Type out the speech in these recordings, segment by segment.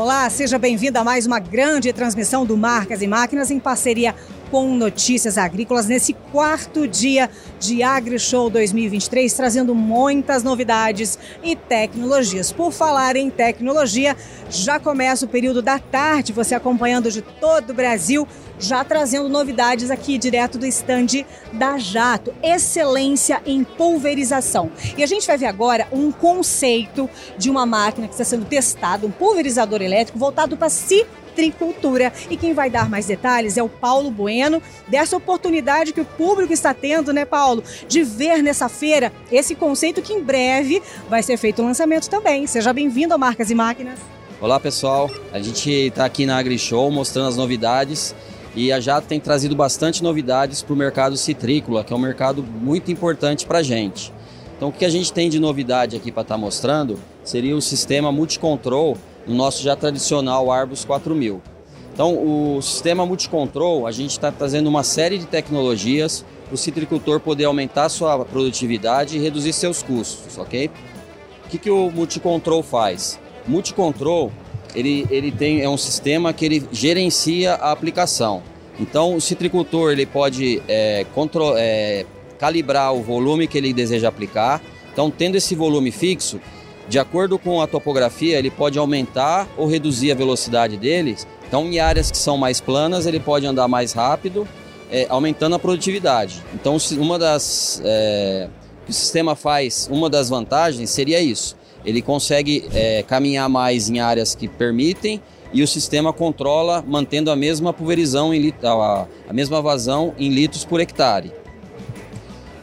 Olá, seja bem-vindo a mais uma grande transmissão do Marcas e Máquinas em parceria com Notícias Agrícolas nesse quarto dia de AgriShow 2023, trazendo muitas novidades e tecnologias. Por falar em tecnologia, já começa o período da tarde, você acompanhando de todo o Brasil, já trazendo novidades aqui direto do estande da Jato. Excelência em pulverização. E a gente vai ver agora um conceito de uma máquina que está sendo testada, um pulverizador elétrico voltado para si citricultura. E quem vai dar mais detalhes é o Paulo Bueno, dessa oportunidade que o público está tendo, né, Paulo, de ver nessa feira esse conceito que em breve vai ser feito o lançamento também. Seja bem-vindo ao Marcas e Máquinas. Olá, pessoal. A gente está aqui na AgriShow mostrando as novidades e a Jato tem trazido bastante novidades para o mercado citrícola, que é um mercado muito importante para a gente. Então, o que a gente tem de novidade aqui para estar tá mostrando seria o sistema Multicontrol no nosso já tradicional Arbus 4000. Então, o sistema Multicontrol, a gente está trazendo uma série de tecnologias para o citricultor poder aumentar sua produtividade e reduzir seus custos, ok? O que, que o Multicontrol faz? Multicontrol, ele, ele tem, é um sistema que ele gerencia a aplicação. Então, o citricultor ele pode é, control, é, calibrar o volume que ele deseja aplicar. Então, tendo esse volume fixo, de acordo com a topografia, ele pode aumentar ou reduzir a velocidade deles. Então, em áreas que são mais planas, ele pode andar mais rápido, é, aumentando a produtividade. Então, uma das é, que o sistema faz, uma das vantagens seria isso. Ele consegue é, caminhar mais em áreas que permitem e o sistema controla mantendo a mesma pulverizão, em, a, a mesma vazão em litros por hectare.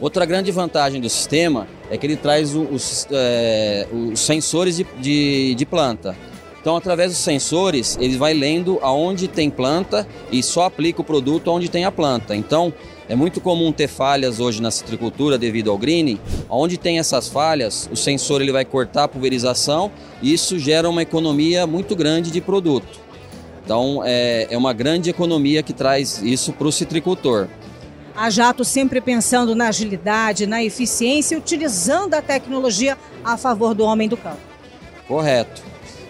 Outra grande vantagem do sistema é que ele traz os, é, os sensores de, de, de, planta. Então, através dos sensores, ele vai lendo aonde tem planta e só aplica o produto onde tem a planta. Então, é muito comum ter falhas hoje na citricultura devido ao greening. Onde tem essas falhas, o sensor ele vai cortar a pulverização e isso gera uma economia muito grande de produto. Então, é, é uma grande economia que traz isso para o citricultor. A Jato sempre pensando na agilidade, na eficiência, utilizando a tecnologia a favor do homem do campo. Correto.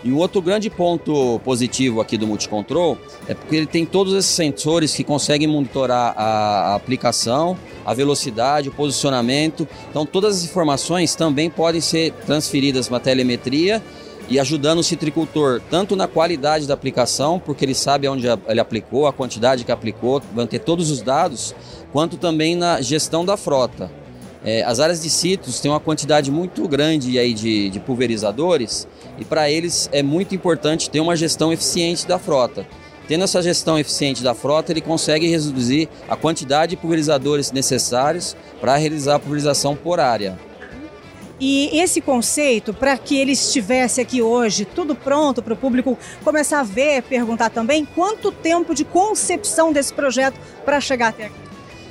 E um outro grande ponto positivo aqui do Multicontrol é porque ele tem todos esses sensores que conseguem monitorar a, aplicação, a velocidade, o posicionamento. Então todas as informações também podem ser transferidas para telemetria e ajudando o citricultor tanto na qualidade da aplicação, porque ele sabe onde ele aplicou, a quantidade que aplicou, vai ter todos os dados, quanto também na gestão da frota. É, as áreas de citros têm uma quantidade muito grande aí de, de pulverizadores e para eles é muito importante ter uma gestão eficiente da frota. Tendo essa gestão eficiente da frota, ele consegue reduzir a quantidade de pulverizadores necessários para realizar a pulverização por área. E esse conceito, para que ele estivesse aqui hoje, tudo pronto para o público começar a ver, perguntar também, quanto tempo de concepção desse projeto para chegar até aqui?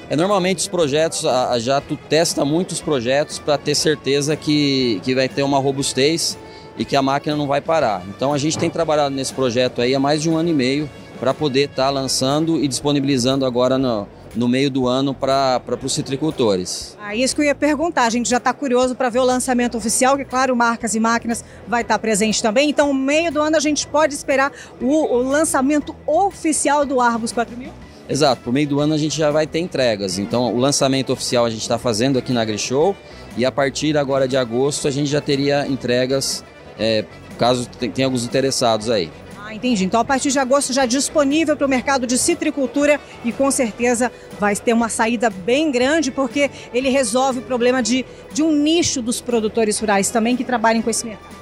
É, normalmente os projetos, a, a Jato testa muitos projetos para ter certeza que, que vai ter uma robustez e que a máquina não vai parar. Então a gente tem trabalhado nesse projeto aí há mais de um ano e meio para poder estar tá lançando e disponibilizando agora no, no meio do ano para os citricultores. Ah, isso que eu ia perguntar, a gente já está curioso para ver o lançamento oficial, que claro, Marcas e Máquinas vai estar tá presente também. Então, no meio do ano a gente pode esperar o, o lançamento oficial do Arbus 4000? Exato, por meio do ano a gente já vai ter entregas. Então, o lançamento oficial a gente está fazendo aqui na AgriShow e a partir agora de agosto a gente já teria entregas, é, caso tenha alguns interessados aí. Ah, entendi. Então, a partir de agosto já disponível para o mercado de citricultura e com certeza vai ter uma saída bem grande porque ele resolve o problema de, de um nicho dos produtores rurais também que trabalhem com esse mercado.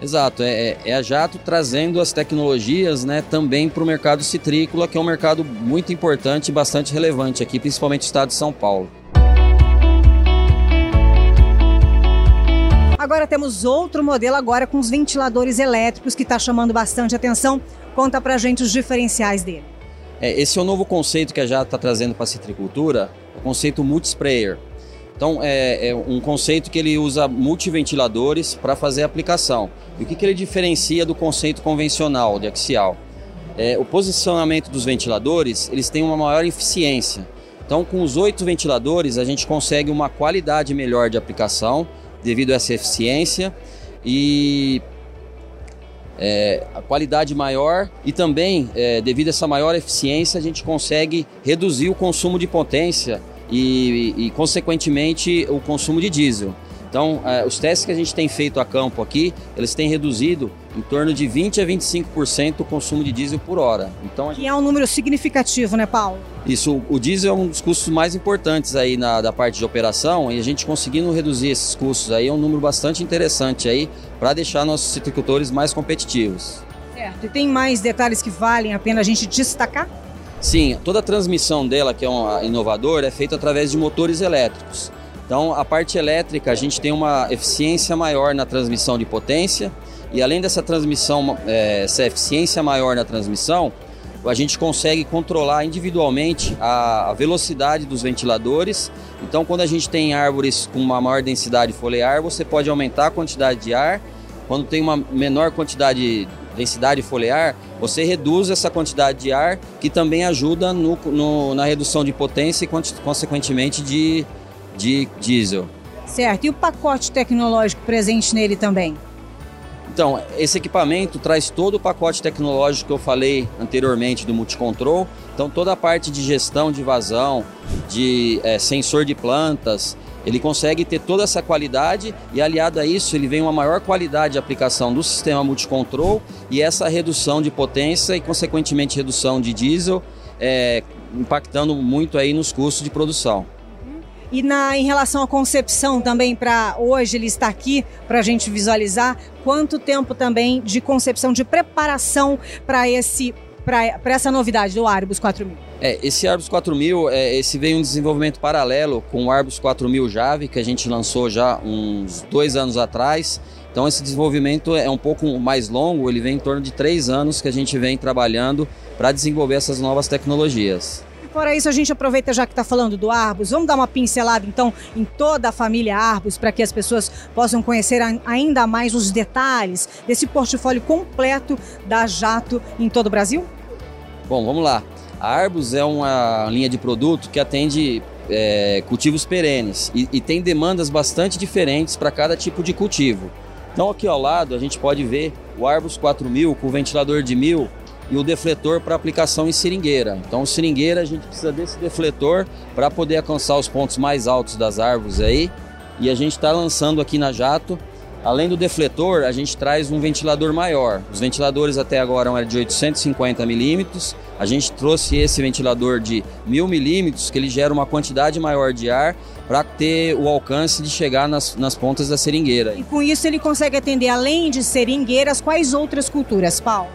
Exato, é, é, é a Jato trazendo as tecnologias né, também para o mercado citrícola, que é um mercado muito importante e bastante relevante aqui, principalmente no estado de São Paulo. Agora temos outro modelo agora com os ventiladores elétricos que está chamando bastante atenção. Conta para gente os diferenciais dele. É, esse é o novo conceito que a Jato está trazendo para a citricultura, o conceito multisprayer. Então é, é, um conceito que ele usa multiventiladores para fazer a aplicação. E o que, que ele diferencia do conceito convencional de axial? É, o posicionamento dos ventiladores eles têm uma maior eficiência. Então com os oito ventiladores a gente consegue uma qualidade melhor de aplicação devido a essa eficiência e é, a qualidade maior e também, é, devido a essa maior eficiência, a gente consegue reduzir o consumo de potência e, e, consequentemente, o consumo de diesel. Então, é, os testes que a gente tem feito a campo aqui, eles têm reduzido em torno de 20 a 25% o consumo de diesel por hora. Então, gente... é um número significativo, né, Paulo? Isso, o diesel é um dos custos mais importantes aí na, da parte de operação e a gente conseguindo reduzir esses custos aí é um número bastante interessante aí para deixar nossos citricultores mais competitivos. Certo. E tem mais detalhes que valem a pena a gente destacar? Sim, toda a transmissão dela, que é um inovador, é feita através de motores elétricos. Então, a parte elétrica, a gente tem uma eficiência maior na transmissão de potência e além dessa transmissão, é, essa eficiência maior na transmissão, a gente consegue controlar individualmente a, velocidade dos ventiladores. Então, quando a gente tem árvores com uma maior densidade foliar, você pode aumentar a quantidade de ar. Quando tem uma menor quantidade densidade foliar, você reduz essa quantidade de ar, que também ajuda no, no, na redução de potência e, consequentemente, de, de diesel. Certo. E o pacote tecnológico presente nele também? Então, esse equipamento traz todo o pacote tecnológico que eu falei anteriormente do Multicontrol. Então, toda a parte de gestão de vazão, de é, sensor de plantas, ele consegue ter toda essa qualidade e aliado a isso, ele vem uma maior qualidade de aplicação do sistema Multicontrol e essa redução de potência e, consequentemente, redução de diesel, é, impactando muito aí nos custos de produção. E na, em relação à concepção também, para hoje ele está aqui para a gente visualizar, quanto tempo também de concepção, de preparação para esse para essa novidade do Arbus 4000? É, esse Arbus 4000, é, esse veio um desenvolvimento paralelo com o Arbus 4000 Jave, que a gente lançou já uns dois anos atrás. Então esse desenvolvimento é um pouco mais longo, ele vem em torno de três anos que a gente vem trabalhando para desenvolver essas novas tecnologias. Fora isso, a gente aproveita já que está falando do Arbus, vamos dar uma pincelada então em toda a família Arbus para que as pessoas possam conhecer ainda mais os detalhes desse portfólio completo da Jato em todo o Brasil? Bom, vamos lá. A Arbus é uma linha de produto que atende é, cultivos perenes e, e tem demandas bastante diferentes para cada tipo de cultivo. Então aqui ao lado a gente pode ver o Arbus 4000 com o ventilador de mil e o defletor para aplicação em seringueira. Então, seringueira a gente precisa desse defletor para poder alcançar os pontos mais altos das árvores aí. E a gente está lançando aqui na Jato. Além do defletor, a gente traz um ventilador maior. Os ventiladores até agora eram de 850 milímetros. A gente trouxe esse ventilador de 1000 milímetros, que ele gera uma quantidade maior de ar para ter o alcance de chegar nas, nas pontas da seringueira. E com isso ele consegue atender, além de seringueiras, quais outras culturas, Paulo?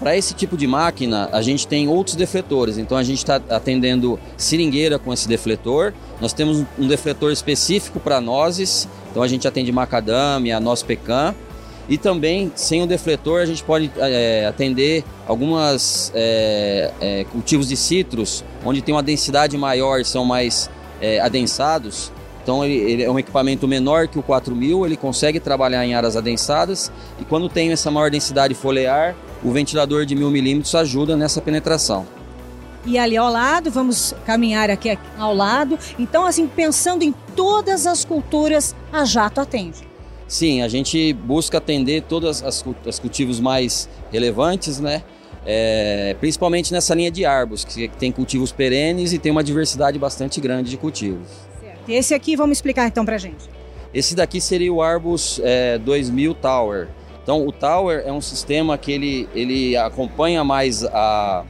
Para esse tipo de máquina, a gente tem outros defletores. Então, a gente está atendendo seringueira com esse defletor. Nós temos um defletor específico para nozes. Então, a gente atende macadâmia, noz pecan. E também, sem o defletor, a gente pode é, atender algumas é, é, cultivos de citros, onde tem uma densidade maior, são mais adensados. Então ele, ele, é um equipamento menor que o 4000, ele consegue trabalhar em áreas adensadas e quando tem essa maior densidade foliar, o ventilador de 1000 milímetros ajuda nessa penetração. E ali ao lado, vamos caminhar aqui ao lado. Então, assim, pensando em todas as culturas, a Jato atende. Sim, a gente busca atender todas as, as cultivos mais relevantes, né? É, principalmente nessa linha de árvores, que tem cultivos perenes e tem uma diversidade bastante grande de cultivos. Esse aqui, vamos explicar então para gente. Esse daqui seria o Arbus é, 2000 Tower. Então, o Tower é um sistema que ele, ele acompanha mais a,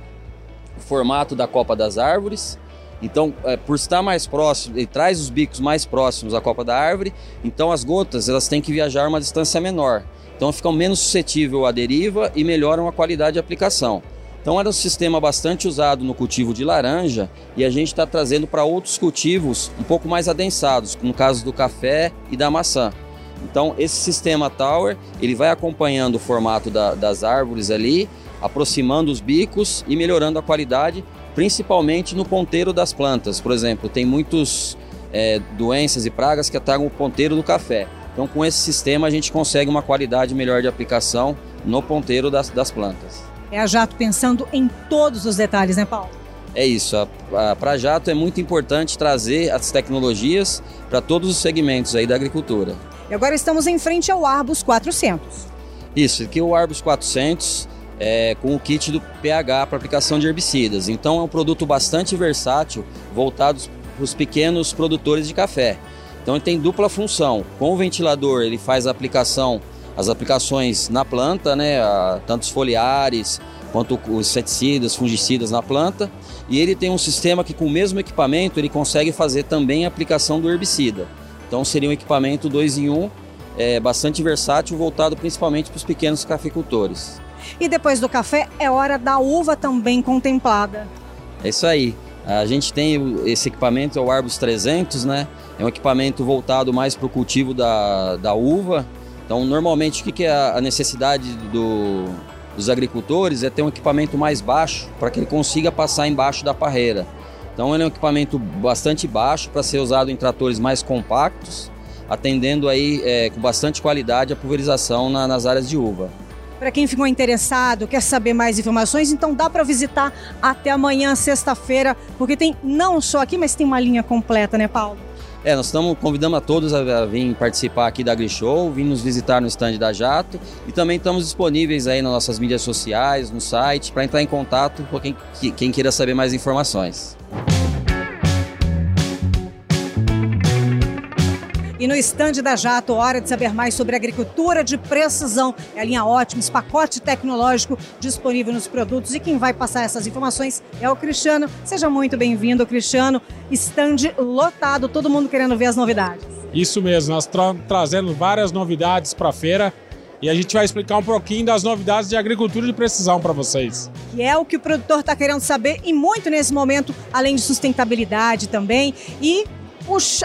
o formato da copa das árvores. Então, é, por estar mais próximo, ele traz os bicos mais próximos à copa da árvore. Então, as gotas elas têm que viajar uma distância menor. Então, ficam menos suscetível à deriva e melhoram a qualidade de aplicação. Então era um sistema bastante usado no cultivo de laranja e a gente está trazendo para outros cultivos um pouco mais adensados, no caso do café e da maçã. Então esse sistema Tower ele vai acompanhando o formato da, das árvores ali, aproximando os bicos e melhorando a qualidade, principalmente no ponteiro das plantas. Por exemplo, tem muitas é, doenças e pragas que atacam o ponteiro do café. Então com esse sistema a gente consegue uma qualidade melhor de aplicação no ponteiro das, das plantas. É a Jato pensando em todos os detalhes, né, Paulo? É isso. Para a Jato é muito importante trazer as tecnologias para todos os segmentos aí da agricultura. E agora estamos em frente ao Arbus 400. Isso, aqui é o Arbus 400 é, com o kit do pH para aplicação de herbicidas. Então é um produto bastante versátil, voltado para os pequenos produtores de café. Então ele tem dupla função. Com o ventilador ele faz a aplicação, as aplicações na planta, né, tanto os foliares quanto os inseticidas, fungicidas na planta. E ele tem um sistema que com o mesmo equipamento ele consegue fazer também a aplicação do herbicida. Então seria um equipamento 2 em 1, um, é, bastante versátil, voltado principalmente para os pequenos cafeicultores. E depois do café é hora da uva também contemplada. É isso aí. A gente tem esse equipamento, é o Arbus 300, né? É um equipamento voltado mais para o cultivo da, da uva. Então, normalmente, o que, que é a necessidade do, dos agricultores? É ter um equipamento mais baixo para que ele consiga passar embaixo da parreira. Então, ele é um equipamento bastante baixo para ser usado em tratores mais compactos, atendendo aí é, com bastante qualidade a pulverização na, nas áreas de uva. Para quem ficou interessado, quer saber mais informações, então dá para visitar até amanhã, sexta-feira, porque tem não só aqui, mas tem uma linha completa, né, Paulo? É, nós estamos convidando a todos a, vir participar aqui da AgriShow, vir nos visitar no stand da Jato e também estamos disponíveis aí nas nossas mídias sociais, no site, para entrar em contato com quem, quem queira saber mais informações. E no estande da Jato, hora de saber mais sobre agricultura de precisão. É a linha Ótimos, pacote tecnológico disponível nos produtos. E quem vai passar essas informações é o Cristiano. Seja muito bem-vindo, Cristiano. Estande lotado, todo mundo querendo ver as novidades. Isso mesmo, nós estamos trazendo várias novidades para a feira. E a gente vai explicar um pouquinho das novidades de agricultura de precisão para vocês. Que é o que o produtor está querendo saber e muito nesse momento, além de sustentabilidade também. E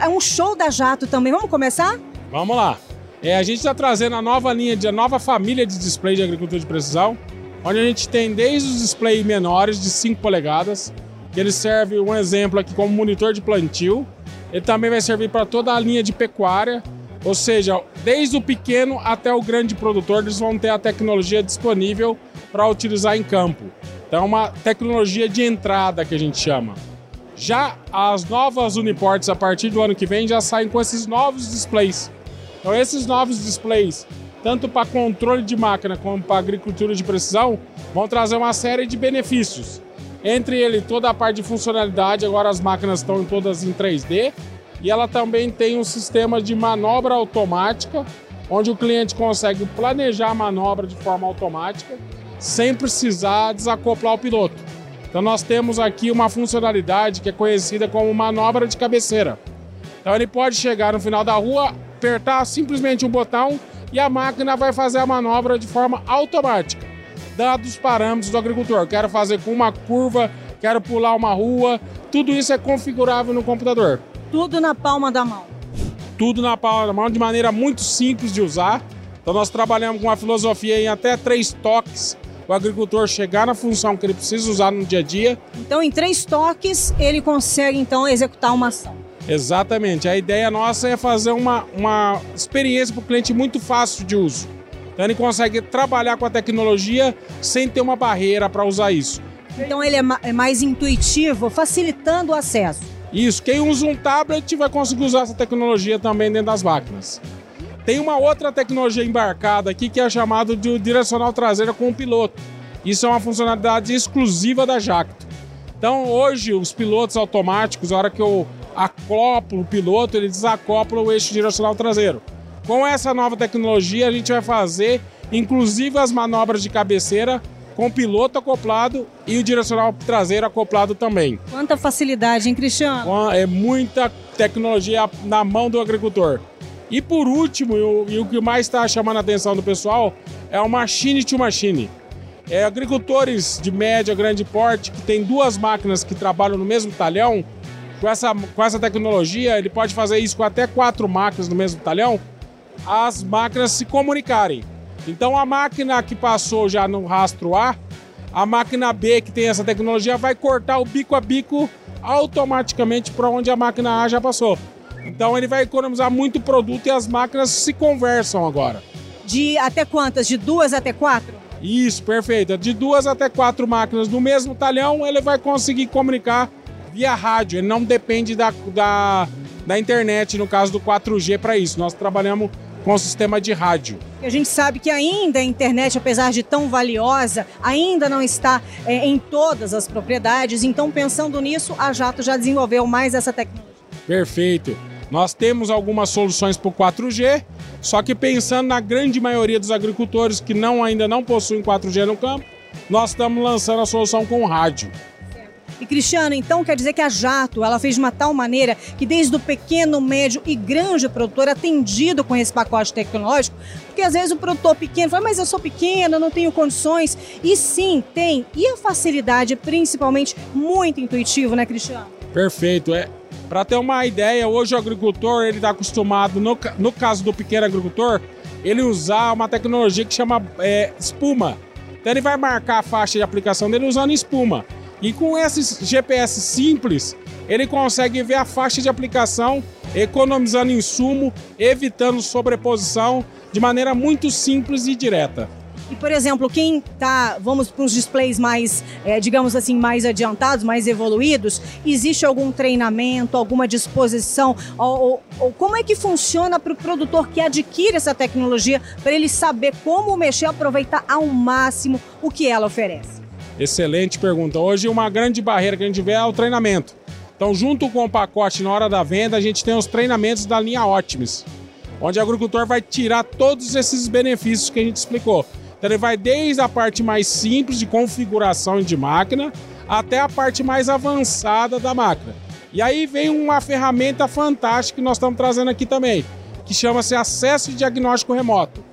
é um show da Jato também. Vamos começar? Vamos lá. É, a gente está trazendo a nova linha, de, a nova família de display de agricultura de precisão, onde a gente tem desde os displays menores de 5 polegadas, que ele serve um exemplo aqui como monitor de plantio. Ele também vai servir para toda a linha de pecuária, ou seja, desde o pequeno até o grande produtor, eles vão ter a tecnologia disponível para utilizar em campo. Então, é uma tecnologia de entrada que a gente chama. Já as novas Uniports, a partir do ano que vem, já saem com esses novos displays. Então, esses novos displays, tanto para controle de máquina como para agricultura de precisão, vão trazer uma série de benefícios. Entre ele, toda a parte de funcionalidade, agora as máquinas estão todas em 3D, e ela também tem um sistema de manobra automática, onde o cliente consegue planejar a manobra de forma automática, sem precisar desacoplar o piloto. Então nós temos aqui uma funcionalidade que é conhecida como manobra de cabeceira. Então ele pode chegar no final da rua, apertar simplesmente um botão e a máquina vai fazer a manobra de forma automática, dados os parâmetros do agricultor. Quero fazer com uma curva, quero pular uma rua, tudo isso é configurável no computador. Tudo na palma da mão. Tudo na palma da mão, de maneira muito simples de usar. Então nós trabalhamos com uma filosofia em até três toques o agricultor chegar na função que ele precisa usar no dia a dia. Então, em três toques, ele consegue então executar uma ação. Exatamente. A ideia nossa é fazer uma, uma experiência para o cliente muito fácil de uso. Então, ele consegue trabalhar com a tecnologia sem ter uma barreira para usar isso. Então, ele é, é mais intuitivo, facilitando o acesso. Isso. Quem usa um tablet vai conseguir usar essa tecnologia também dentro das máquinas. Tem uma outra tecnologia embarcada aqui que é chamada de direcional traseira com o piloto. Isso é uma funcionalidade exclusiva da Jacto. Então hoje os pilotos automáticos, a hora que eu acoplo o piloto, ele desacopla o eixo direcional traseiro. Com essa nova tecnologia a gente vai fazer inclusive as manobras de cabeceira com o piloto acoplado e o direcional traseiro acoplado também. Quanta facilidade, hein, Cristiano? É muita tecnologia na mão do agricultor. E por último, e o, que mais está chamando a atenção do pessoal, é o machine to machine. É, agricultores de média, grande porte, que tem duas máquinas que trabalham no mesmo talhão, com essa, com essa tecnologia, ele pode fazer isso com até quatro máquinas no mesmo talhão, as máquinas se comunicarem. Então a máquina que passou já no rastro A, a máquina B que tem essa tecnologia vai cortar o bico a bico automaticamente para onde a máquina A já passou. Então ele vai economizar muito produto e as máquinas se conversam agora. De até quantas? De duas até quatro? Isso, perfeito. De duas até quatro máquinas no mesmo talhão, ele vai conseguir comunicar via rádio. Ele não depende da, da, da internet, no caso do 4G, para isso. Nós trabalhamos com o sistema de rádio. A gente sabe que ainda a internet, apesar de tão valiosa, ainda não está é, em todas as propriedades. Então, pensando nisso, a Jato já desenvolveu mais essa tecnologia. Perfeito. Nós temos algumas soluções para o 4G, só que pensando na grande maioria dos agricultores que não, ainda não possuem 4G no campo, nós estamos lançando a solução com rádio. E Cristiano, então quer dizer que a Jato ela fez de uma tal maneira que desde o pequeno, médio e grande produtor atendido com esse pacote tecnológico, porque às vezes o produtor pequeno fala, mas eu sou pequeno, eu não tenho condições. E sim, tem. E a facilidade, principalmente, muito intuitivo, né, Cristiano? Perfeito. É, para ter uma ideia, hoje o agricultor ele está acostumado, no, no caso do pequeno agricultor, ele usar uma tecnologia que chama é, espuma. Então ele vai marcar a faixa de aplicação dele usando espuma. E com esses GPS simples, ele consegue ver a faixa de aplicação, economizando insumo, evitando sobreposição de maneira muito simples e direta. E, por exemplo, quem tá, vamos para os displays mais, é, digamos assim, mais adiantados, mais evoluídos, existe algum treinamento, alguma disposição? Ou, ou, ou como é que funciona para o produtor que adquire essa tecnologia, para ele saber como mexer, aproveitar ao máximo o que ela oferece? Excelente pergunta. Hoje uma grande barreira que a gente vê é o treinamento. Então, junto com o pacote na hora da venda, a gente tem os treinamentos da linha Optimus, onde o agricultor vai tirar todos esses benefícios que a gente explicou. Então, ele vai desde a parte mais simples de configuração de máquina até a parte mais avançada da máquina. E aí vem uma ferramenta fantástica que nós estamos trazendo aqui também, que chama-se acesso e diagnóstico remoto.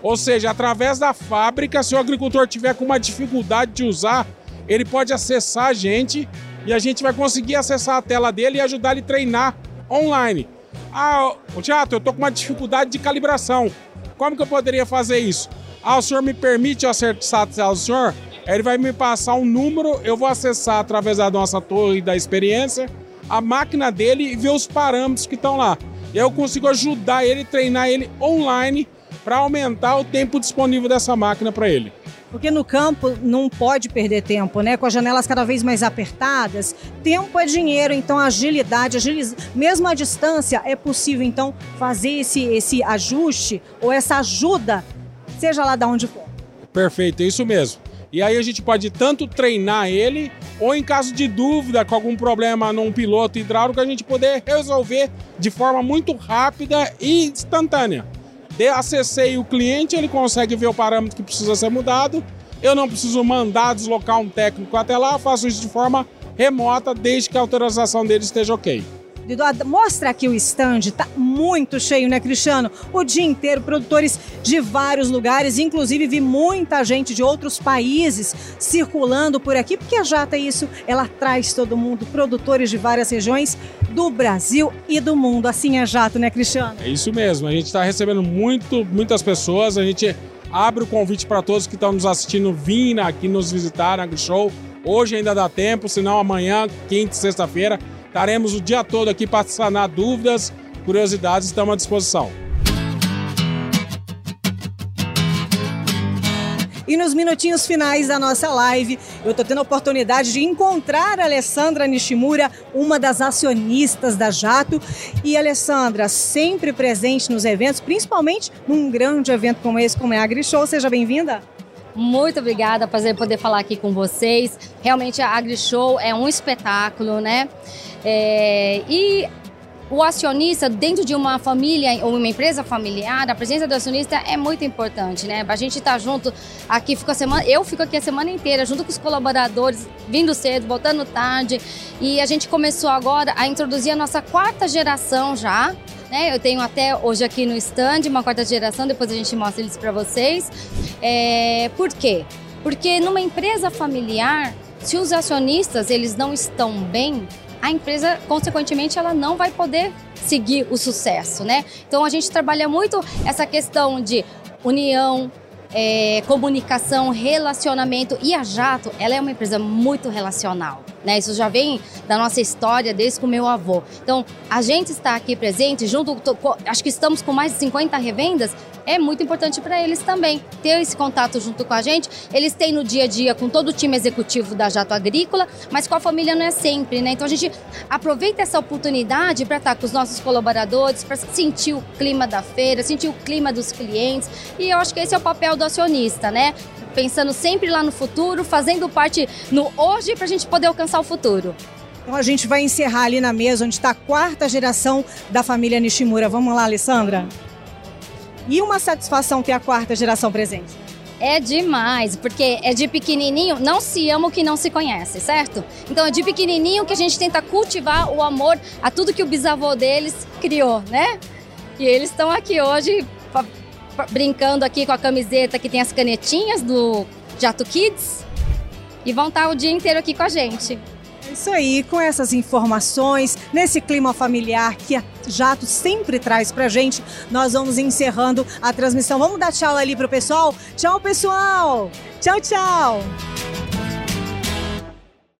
Ou seja, através da fábrica, se o agricultor tiver com uma dificuldade de usar, ele pode acessar a gente e a gente vai conseguir acessar a tela dele e ajudar ele a treinar online. Ah, Tiago, eu tô com uma dificuldade de calibração. Como que eu poderia fazer isso? Ah, o senhor me permite acessar do senhor? Ele vai me passar um número, eu vou acessar através da nossa torre da experiência a máquina dele e ver os parâmetros que estão lá. E eu consigo ajudar ele, treinar ele online para aumentar o tempo disponível dessa máquina para ele. Porque no campo não pode perder tempo, né? Com as janelas cada vez mais apertadas, tempo é dinheiro, então agilidade, agiliz... mesmo à distância, é possível então fazer esse, esse ajuste ou essa ajuda, seja lá de onde for. Perfeito, é isso mesmo. E aí a gente pode tanto treinar ele, ou em caso de dúvida com algum problema num piloto hidráulico, a gente poder resolver de forma muito rápida e instantânea de, acessei o cliente, ele consegue ver o parâmetro que precisa ser mudado. Eu não preciso mandar deslocar um técnico até lá, faço isso de forma remota, desde que a autorização dele esteja ok. Mostra aqui o stand, tá muito cheio, né, Cristiano? O dia inteiro, produtores de vários lugares, inclusive vi muita gente de outros países circulando por aqui, porque a Jata isso, ela traz todo mundo, produtores de várias regiões do Brasil e do mundo. Assim é Jato, né, Cristiano? É isso mesmo, a gente está recebendo muito, muitas pessoas, a gente abre o convite para todos que estão nos assistindo vir aqui nos visitar na AgriShow. Hoje ainda dá tempo, senão amanhã, quinta sexta-feira, Estaremos o dia todo aqui para sanar dúvidas, curiosidades, estamos à disposição. E nos minutinhos finais da nossa live, eu estou tendo a oportunidade de encontrar a Alessandra Nishimura, uma das acionistas da Jato. E Alessandra, sempre presente nos eventos, principalmente num grande evento como esse, como é a AgriShow. Seja bem-vinda. Muito obrigada, prazer poder falar aqui com vocês. Realmente a AgriShow é um espetáculo, né? É, e o acionista dentro de uma família ou uma empresa familiar, a presença do acionista é muito importante, né? A gente tá junto aqui, fica a semana, eu fico aqui a semana inteira junto com os colaboradores, vindo cedo, voltando tarde, e a gente começou agora a introduzir a nossa quarta geração já. Né? Eu tenho até hoje aqui no stand uma quarta geração, depois a gente mostra eles para vocês. É, por quê? Porque numa empresa familiar, se os acionistas eles não estão bem, a empresa, consequentemente, ela não vai poder seguir o sucesso, né? Então a gente trabalha muito essa questão de união, é, comunicação, relacionamento. E a Jato, ela é uma empresa muito relacional. Né? Isso já vem da nossa história desde com meu avô. Então, a gente está aqui presente, junto, acho que estamos com mais de 50 revendas, é muito importante para eles também ter esse contato junto com a gente. Eles têm no dia a dia com todo o time executivo da Jato Agrícola, mas com a família não é sempre, né? Então a gente aproveita essa oportunidade para estar com os nossos colaboradores, para sentir o clima da feira, sentir o clima dos clientes. E eu acho que esse é o papel do acionista, né? Pensando sempre lá no futuro, fazendo parte no hoje para a gente poder alcançar o futuro. Então a gente vai encerrar ali na mesa onde está a quarta geração da família Nishimura. Vamos lá, Alessandra? E uma satisfação ter a quarta geração presente. É demais, porque é de pequenininho, não se ama o que não se conhece, certo? Então é de pequenininho que a gente tenta cultivar o amor a tudo que o bisavô deles criou, né? E eles estão aqui hoje brincando aqui com a camiseta que tem as canetinhas do Jato Kids e vão estar o dia inteiro aqui com a gente. Isso aí, com essas informações, nesse clima familiar que a Jato sempre traz pra gente, nós vamos encerrando a transmissão. Vamos dar tchau ali pro pessoal? Tchau, pessoal! Tchau, tchau!